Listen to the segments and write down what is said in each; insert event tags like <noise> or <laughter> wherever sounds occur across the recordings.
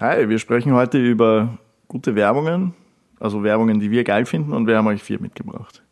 Hi, wir sprechen heute über gute Werbungen, also Werbungen, die wir geil finden und wir haben euch vier mitgebracht.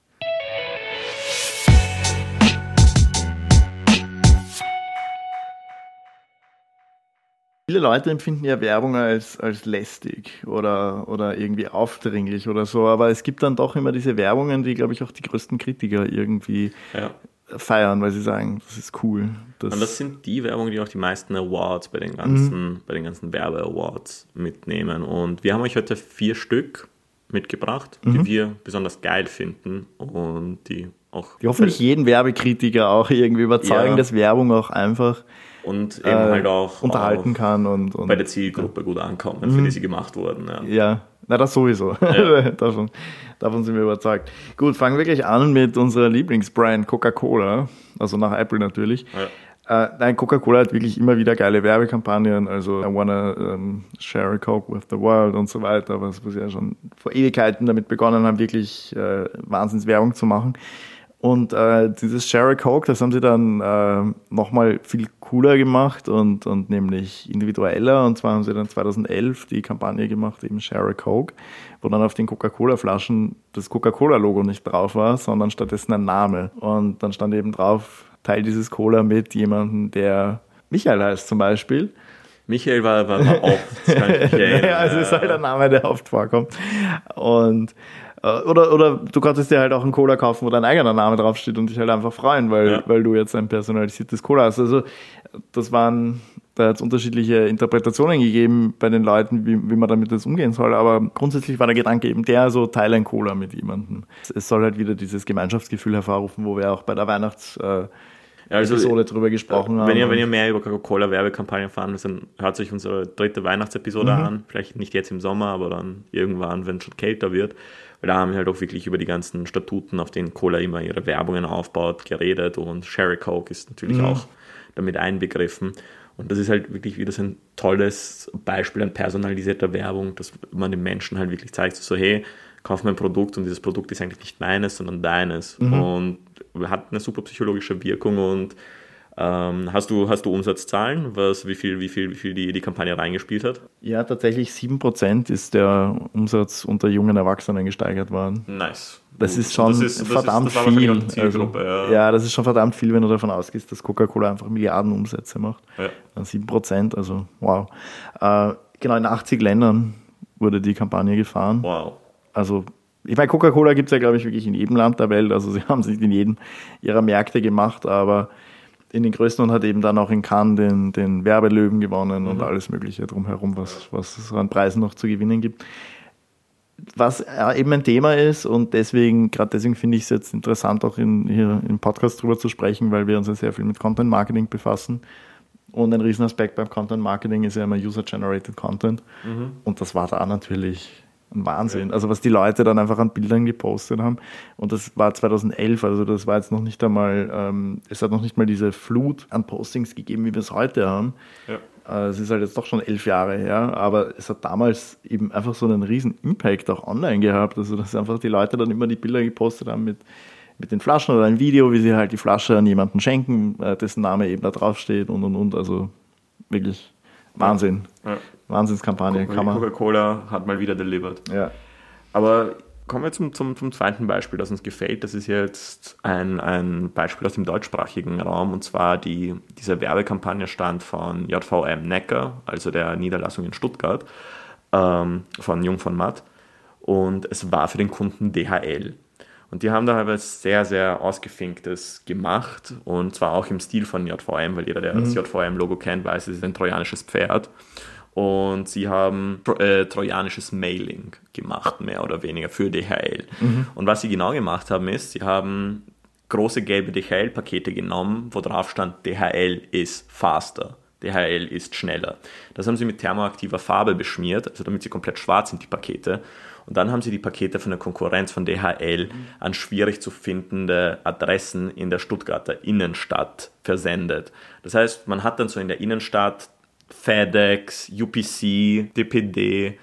Viele Leute empfinden ja Werbung als, als lästig oder, oder irgendwie aufdringlich oder so, aber es gibt dann doch immer diese Werbungen, die, glaube ich, auch die größten Kritiker irgendwie ja. Feiern, weil sie sagen, das ist cool. Das Und das sind die Werbungen, die auch die meisten Awards bei den ganzen, mhm. bei den ganzen Werbe-Awards mitnehmen. Und wir haben euch heute vier Stück mitgebracht, die mhm. wir besonders geil finden und die auch. Die hoffentlich jeden Werbekritiker auch irgendwie überzeugen, ja. dass Werbung auch einfach und eben äh, halt auch unterhalten auch kann und, und, bei der Zielgruppe gut ankommen, für die mhm. sie gemacht wurden. Ja, ja. Na, das sowieso. Ja. <laughs> davon, davon sind wir überzeugt. Gut, fangen wir gleich an mit unserer Lieblingsbrand Coca-Cola, also nach Apple natürlich. Ja. Äh, nein, Coca-Cola hat wirklich immer wieder geile Werbekampagnen, also I wanna um, share a Coke with the world und so weiter, was wir ja schon vor Ewigkeiten damit begonnen haben, wirklich äh, Wahnsinnswerbung zu machen. Und äh, dieses Share a Coke, das haben sie dann äh, nochmal viel cooler gemacht und, und nämlich individueller. Und zwar haben sie dann 2011 die Kampagne gemacht, eben Share a Coke, wo dann auf den Coca-Cola-Flaschen das Coca-Cola-Logo nicht drauf war, sondern stattdessen ein Name. Und dann stand eben drauf, teil dieses Cola mit jemandem, der Michael heißt zum Beispiel. Michael war, war, war oft. Das kann ich <laughs> ja, also ist halt ein Name, der oft vorkommt. Und oder, oder du konntest dir halt auch einen Cola kaufen, wo dein eigener Name draufsteht und dich halt einfach freuen, weil, ja. weil du jetzt ein personalisiertes Cola hast. Also das waren, da hat es unterschiedliche Interpretationen gegeben bei den Leuten, wie, wie man damit jetzt umgehen soll. Aber grundsätzlich war der Gedanke eben der, so teile ein Cola mit jemandem. Es soll halt wieder dieses Gemeinschaftsgefühl hervorrufen, wo wir auch bei der Weihnachts- äh, also, Episode drüber gesprochen wenn haben. Ihr, wenn ihr mehr über Coca-Cola-Werbekampagnen fahren müsst, dann hört sich unsere dritte Weihnachtsepisode mhm. an. Vielleicht nicht jetzt im Sommer, aber dann irgendwann, wenn es schon kälter wird. Weil da haben wir halt auch wirklich über die ganzen Statuten, auf denen Cola immer ihre Werbungen aufbaut, geredet und Sherry Coke ist natürlich mhm. auch damit einbegriffen. Und das ist halt wirklich wieder so ein tolles Beispiel an personalisierter Werbung, dass man den Menschen halt wirklich zeigt, so hey, kauf mein Produkt und dieses Produkt ist eigentlich nicht meines, sondern deines. Mhm. Und hat eine super psychologische Wirkung und ähm, hast, du, hast du Umsatzzahlen, was, wie, viel, wie, viel, wie viel die, die Kampagne reingespielt hat? Ja, tatsächlich 7% ist der Umsatz unter jungen Erwachsenen gesteigert worden. Nice. Das ist schon das ist, verdammt das ist, viel. Also, ja. ja. das ist schon verdammt viel, wenn du davon ausgehst, dass Coca-Cola einfach Milliarden Umsätze macht. Ja. Dann 7%, also wow. Äh, genau, in 80 Ländern wurde die Kampagne gefahren. Wow. Also ich meine, Coca-Cola gibt es ja, glaube ich, wirklich in jedem Land der Welt. Also sie <laughs> haben es nicht in jedem ihrer Märkte gemacht, aber in den größten und hat eben dann auch in Cannes den, den Werbelöwen gewonnen mhm. und alles Mögliche drumherum, was, was es an Preisen noch zu gewinnen gibt. Was eben ein Thema ist und deswegen, gerade deswegen finde ich es jetzt interessant, auch in, hier im Podcast drüber zu sprechen, weil wir uns ja sehr viel mit Content Marketing befassen. Und ein Riesenaspekt beim Content Marketing ist ja immer User-Generated Content. Mhm. Und das war da natürlich ein Wahnsinn. Also was die Leute dann einfach an Bildern gepostet haben. Und das war 2011, also das war jetzt noch nicht einmal, ähm, es hat noch nicht mal diese Flut an Postings gegeben, wie wir es heute haben. Ja. Äh, es ist halt jetzt doch schon elf Jahre her, aber es hat damals eben einfach so einen riesen Impact auch online gehabt. Also dass einfach die Leute dann immer die Bilder gepostet haben mit, mit den Flaschen oder ein Video, wie sie halt die Flasche an jemanden schenken, äh, dessen Name eben da draufsteht und und und. Also wirklich Wahnsinn. Ja. Wahnsinnskampagne. Coca-Cola hat mal wieder delivered. Ja. Aber kommen wir zum, zum, zum zweiten Beispiel, das uns gefällt. Das ist jetzt ein, ein Beispiel aus dem deutschsprachigen Raum und zwar die, diese Werbekampagne stand von JVM Neckar, also der Niederlassung in Stuttgart, ähm, von Jung von Matt. Und es war für den Kunden DHL. Und die haben da etwas sehr, sehr Ausgefinktes gemacht und zwar auch im Stil von JVM, weil jeder, der mhm. das JVM-Logo kennt, weiß, es ist ein trojanisches Pferd und sie haben äh, trojanisches Mailing gemacht, mehr oder weniger für DHL. Mhm. Und was sie genau gemacht haben, ist, sie haben große gelbe DHL-Pakete genommen, wo drauf stand, DHL ist faster. DHL ist schneller. Das haben sie mit thermoaktiver Farbe beschmiert, also damit sie komplett schwarz sind, die Pakete. Und dann haben sie die Pakete von der Konkurrenz von DHL an schwierig zu findende Adressen in der Stuttgarter Innenstadt versendet. Das heißt, man hat dann so in der Innenstadt FedEx, UPC, DPD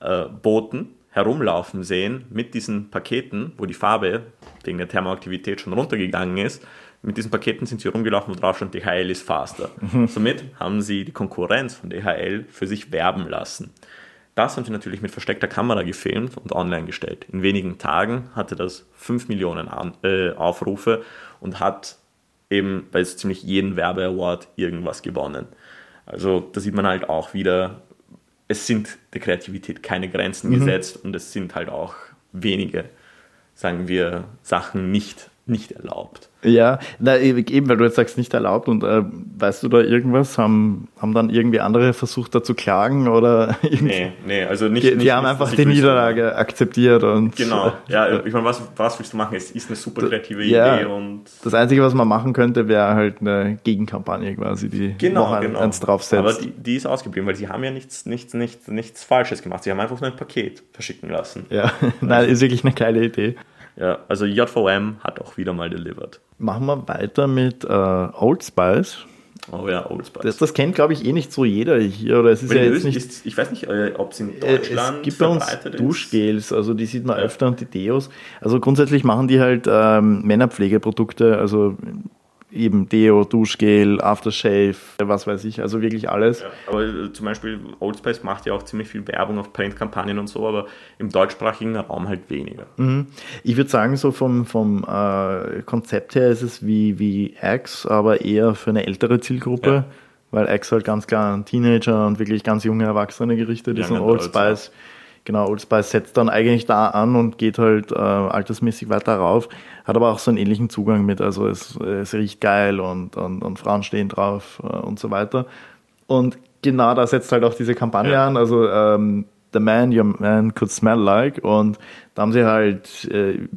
äh, Boten herumlaufen sehen mit diesen Paketen, wo die Farbe wegen der Thermoaktivität schon runtergegangen ist, mit diesen Paketen sind sie rumgelaufen, wo drauf stand, DHL ist faster. Somit haben sie die Konkurrenz von DHL für sich werben lassen. Das haben sie natürlich mit versteckter Kamera gefilmt und online gestellt. In wenigen Tagen hatte das 5 Millionen An äh, Aufrufe und hat eben bei ziemlich jeden Werbeaward irgendwas gewonnen. Also da sieht man halt auch wieder, es sind der Kreativität keine Grenzen mhm. gesetzt und es sind halt auch wenige, sagen wir, Sachen nicht, nicht erlaubt. Ja, na, eben, weil du jetzt sagst, nicht erlaubt und äh, weißt du da irgendwas? Haben, haben dann irgendwie andere versucht, da zu klagen oder <laughs> irgendwie? Nee, nee, also nicht. Die, die nicht, haben einfach die Niederlage akzeptiert und. Genau, <laughs> ja, ich meine, was, was willst du machen? Es ist eine super kreative ja, Idee und. Das Einzige, was man machen könnte, wäre halt eine Gegenkampagne quasi, die genau, noch genau. eins draufsetzt. Aber die, die ist ausgeblieben, weil sie haben ja nichts, nichts, nichts, nichts Falsches gemacht. Sie haben einfach nur ein Paket verschicken lassen. Ja, <laughs> nein, ist wirklich eine geile Idee. Ja, also JVM hat auch wieder mal delivered. Machen wir weiter mit äh, Old Spice. Oh ja, Old Spice. Das, das kennt, glaube ich, eh nicht so jeder hier. Oder es ist ja jetzt nicht, ist, ich weiß nicht, äh, ob es in Deutschland Es gibt bei uns Duschgels, also die sieht man ja. öfter und die Deos. Also grundsätzlich machen die halt ähm, Männerpflegeprodukte, also eben Deo, Duschgel, Aftershave, was weiß ich, also wirklich alles. Ja, aber äh, zum Beispiel Old Spice macht ja auch ziemlich viel Werbung auf Printkampagnen und so, aber im deutschsprachigen Raum halt weniger. Mhm. Ich würde sagen, so vom, vom äh, Konzept her ist es wie, wie Axe, aber eher für eine ältere Zielgruppe. Ja. Weil Axe halt ganz klar an Teenager und wirklich ganz junge Erwachsene gerichtet ist und Old Spice Genau, Old Spice setzt dann eigentlich da an und geht halt äh, altersmäßig weiter rauf, hat aber auch so einen ähnlichen Zugang mit, also es, es riecht geil und, und, und Frauen stehen drauf äh, und so weiter. Und genau da setzt halt auch diese Kampagne ja. an, also ähm, The Man Your Man Could Smell Like und da haben sie halt äh,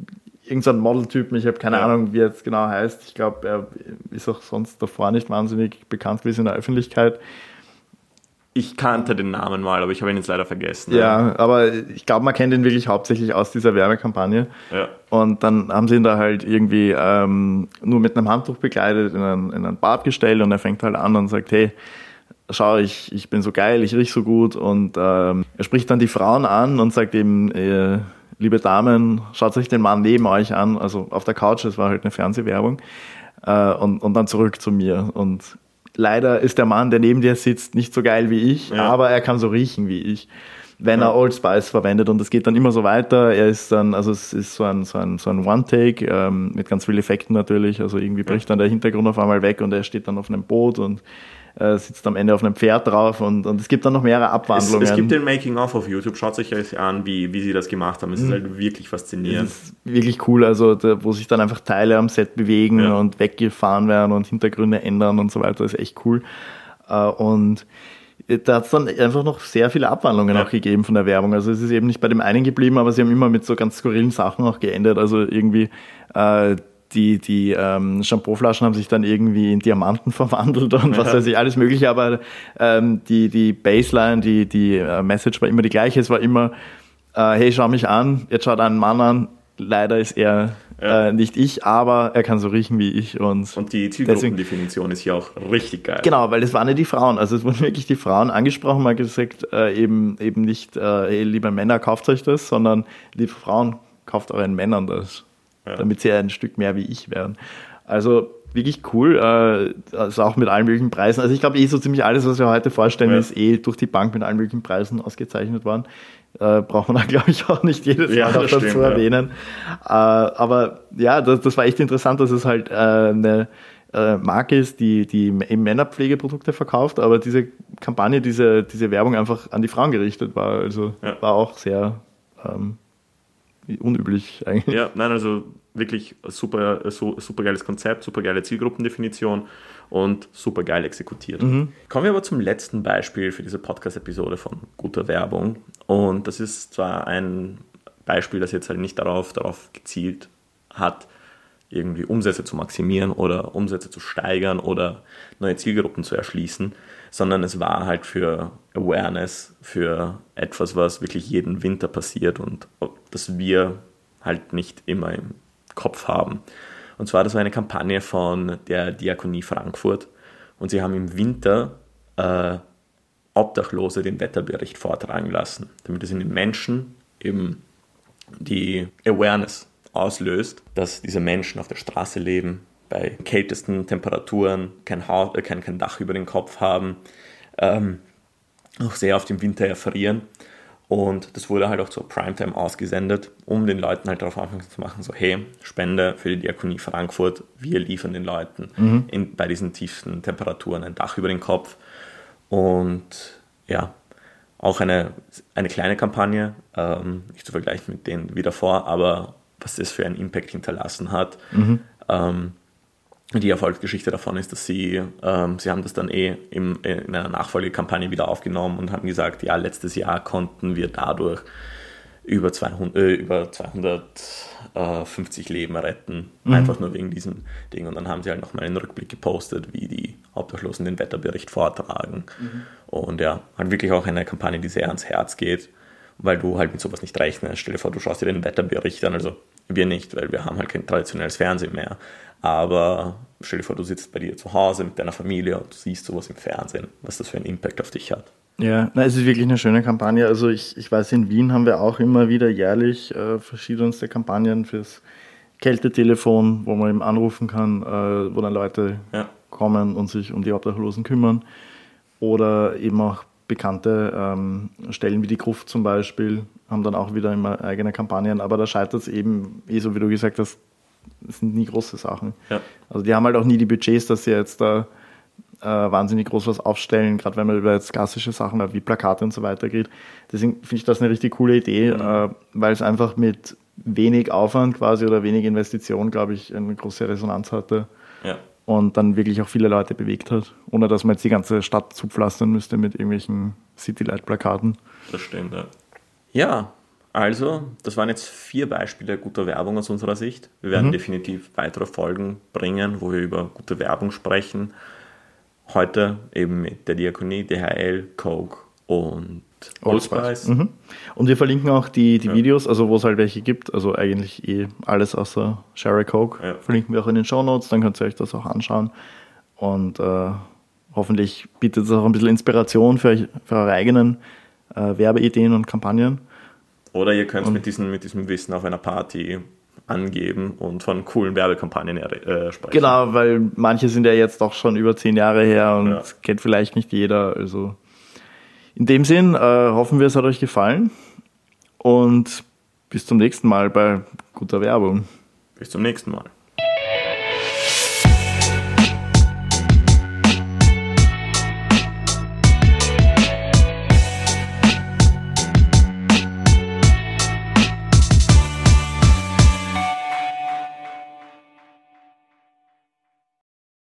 irgendeinen Modeltypen, ich habe keine ja. Ahnung, wie er jetzt genau heißt, ich glaube, er ist auch sonst davor nicht wahnsinnig bekannt gewesen in der Öffentlichkeit, ich kannte den Namen mal, aber ich habe ihn jetzt leider vergessen. Ja, aber ich glaube, man kennt ihn wirklich hauptsächlich aus dieser Werbekampagne. Ja. Und dann haben sie ihn da halt irgendwie ähm, nur mit einem Handtuch begleitet, in ein, in ein Bad gestellt und er fängt halt an und sagt, hey, schau, ich, ich bin so geil, ich riech so gut. Und ähm, er spricht dann die Frauen an und sagt eben, äh, liebe Damen, schaut euch den Mann neben euch an, also auf der Couch, das war halt eine Fernsehwerbung. Äh, und, und dann zurück zu mir. Und leider ist der Mann, der neben dir sitzt, nicht so geil wie ich, ja. aber er kann so riechen wie ich, wenn ja. er Old Spice verwendet. Und es geht dann immer so weiter. Er ist dann, also es ist so ein, so ein, so ein One-Take ähm, mit ganz vielen Effekten natürlich. Also irgendwie bricht dann der Hintergrund auf einmal weg und er steht dann auf einem Boot und äh, sitzt am Ende auf einem Pferd drauf und, und es gibt dann noch mehrere Abwandlungen. Es, es gibt den Making-of auf YouTube, schaut euch das an, wie, wie sie das gemacht haben. Es mhm. ist halt wirklich faszinierend. Es ist wirklich cool, also da, wo sich dann einfach Teile am Set bewegen ja. und weggefahren werden und Hintergründe ändern und so weiter, ist echt cool. Äh, und da hat es dann einfach noch sehr viele Abwandlungen ja. auch gegeben von der Werbung. Also es ist eben nicht bei dem einen geblieben, aber sie haben immer mit so ganz skurrilen Sachen auch geendet. Also irgendwie äh, die, die ähm, Shampooflaschen haben sich dann irgendwie in Diamanten <laughs> verwandelt und was weiß ich, alles mögliche, aber ähm, die, die Baseline, die, die äh, Message war immer die gleiche. Es war immer, äh, hey, schau mich an, jetzt schaut einen Mann an, leider ist er ja. äh, nicht ich, aber er kann so riechen wie ich. Und, und die Zielgruppendefinition ist ja auch richtig geil. Genau, weil es waren ja die Frauen. Also es wurden wirklich die Frauen angesprochen, mal gesagt, äh, eben, eben nicht, äh, hey, liebe Männer, kauft euch das, sondern liebe Frauen, kauft euren Männern das ja. damit sie ein Stück mehr wie ich werden. Also wirklich cool, äh, also auch mit allen möglichen Preisen. Also ich glaube eh so ziemlich alles, was wir heute vorstellen, ja. ist eh durch die Bank mit allen möglichen Preisen ausgezeichnet worden. Äh, braucht man da, <laughs> glaube ich, auch nicht jedes ja, Mal dazu stimmt, erwähnen. Ja. Äh, aber ja, das, das, war echt interessant, dass es halt äh, eine äh, Marke ist, die, die eben Männerpflegeprodukte verkauft, aber diese Kampagne, diese, diese Werbung einfach an die Frauen gerichtet war. Also war auch sehr ähm, unüblich eigentlich. Ja, nein, also wirklich super, super geiles Konzept, super geile Zielgruppendefinition und super geil exekutiert. Mhm. Kommen wir aber zum letzten Beispiel für diese Podcast-Episode von guter Werbung. Und das ist zwar ein Beispiel, das jetzt halt nicht darauf, darauf gezielt hat, irgendwie Umsätze zu maximieren oder Umsätze zu steigern oder neue Zielgruppen zu erschließen, sondern es war halt für Awareness, für etwas, was wirklich jeden Winter passiert und das wir halt nicht immer im Kopf haben. Und zwar, das war eine Kampagne von der Diakonie Frankfurt und sie haben im Winter äh, Obdachlose den Wetterbericht vortragen lassen, damit es in den Menschen eben die Awareness auslöst, dass diese Menschen auf der Straße leben, bei kältesten Temperaturen kein, Haus, äh, kein, kein Dach über den Kopf haben, ähm, auch sehr oft im Winter erfrieren. Und das wurde halt auch zur Primetime ausgesendet, um den Leuten halt darauf aufmerksam zu machen, so hey, Spende für die Diakonie Frankfurt, wir liefern den Leuten mhm. in, bei diesen tiefsten Temperaturen ein Dach über den Kopf. Und ja, auch eine, eine kleine Kampagne, ähm, nicht zu vergleichen mit denen wie davor, aber was das für einen Impact hinterlassen hat. Mhm. Ähm, die Erfolgsgeschichte davon ist, dass sie, ähm, sie haben das dann eh im, in einer Nachfolgekampagne wieder aufgenommen und haben gesagt, ja, letztes Jahr konnten wir dadurch über 200, äh, über 250 Leben retten, mhm. einfach nur wegen diesem Ding. Und dann haben sie halt nochmal einen Rückblick gepostet, wie die Obdachlosen den Wetterbericht vortragen. Mhm. Und ja, halt wirklich auch eine Kampagne, die sehr ans Herz geht, weil du halt mit sowas nicht rechnest. Stell dir vor, du schaust dir den Wetterbericht an, also wir nicht, weil wir haben halt kein traditionelles Fernsehen mehr. Aber stell dir vor, du sitzt bei dir zu Hause mit deiner Familie und du siehst sowas im Fernsehen, was das für einen Impact auf dich hat. Ja, na, es ist wirklich eine schöne Kampagne. Also ich, ich weiß, in Wien haben wir auch immer wieder jährlich äh, verschiedenste Kampagnen fürs Kältetelefon, wo man eben anrufen kann, äh, wo dann Leute ja. kommen und sich um die Obdachlosen kümmern. Oder eben auch bekannte ähm, Stellen wie die Gruft zum Beispiel haben dann auch wieder immer eigene Kampagnen, aber da scheitert es eben, eh so wie du gesagt hast, sind nie große Sachen. Ja. Also die haben halt auch nie die Budgets, dass sie jetzt da äh, wahnsinnig groß was aufstellen, gerade wenn man über jetzt klassische Sachen wie Plakate und so weiter geht. Deswegen finde ich das eine richtig coole Idee, mhm. äh, weil es einfach mit wenig Aufwand quasi oder wenig Investition, glaube ich, eine große Resonanz hatte. Ja. Und dann wirklich auch viele Leute bewegt hat, ohne dass man jetzt die ganze Stadt zupflastern müsste mit irgendwelchen Citylight-Plakaten. Das stimmt, ja. Ja, also, das waren jetzt vier Beispiele guter Werbung aus unserer Sicht. Wir werden mhm. definitiv weitere Folgen bringen, wo wir über gute Werbung sprechen. Heute eben mit der Diakonie, DHL, Coke und Old Spice. Mhm. Und wir verlinken auch die, die ja. Videos, also wo es halt welche gibt, also eigentlich eh alles außer Sherry Coke, ja. verlinken wir auch in den Show Notes, dann könnt ihr euch das auch anschauen. Und äh, hoffentlich bietet es auch ein bisschen Inspiration für, für eure eigenen äh, Werbeideen und Kampagnen. Oder ihr könnt mit, diesem, mit diesem Wissen auf einer Party angeben und von coolen Werbekampagnen äh, sprechen. Genau, weil manche sind ja jetzt doch schon über zehn Jahre her und ja. kennt vielleicht nicht jeder. Also in dem Sinn äh, hoffen wir, es hat euch gefallen und bis zum nächsten Mal bei guter Werbung. Bis zum nächsten Mal.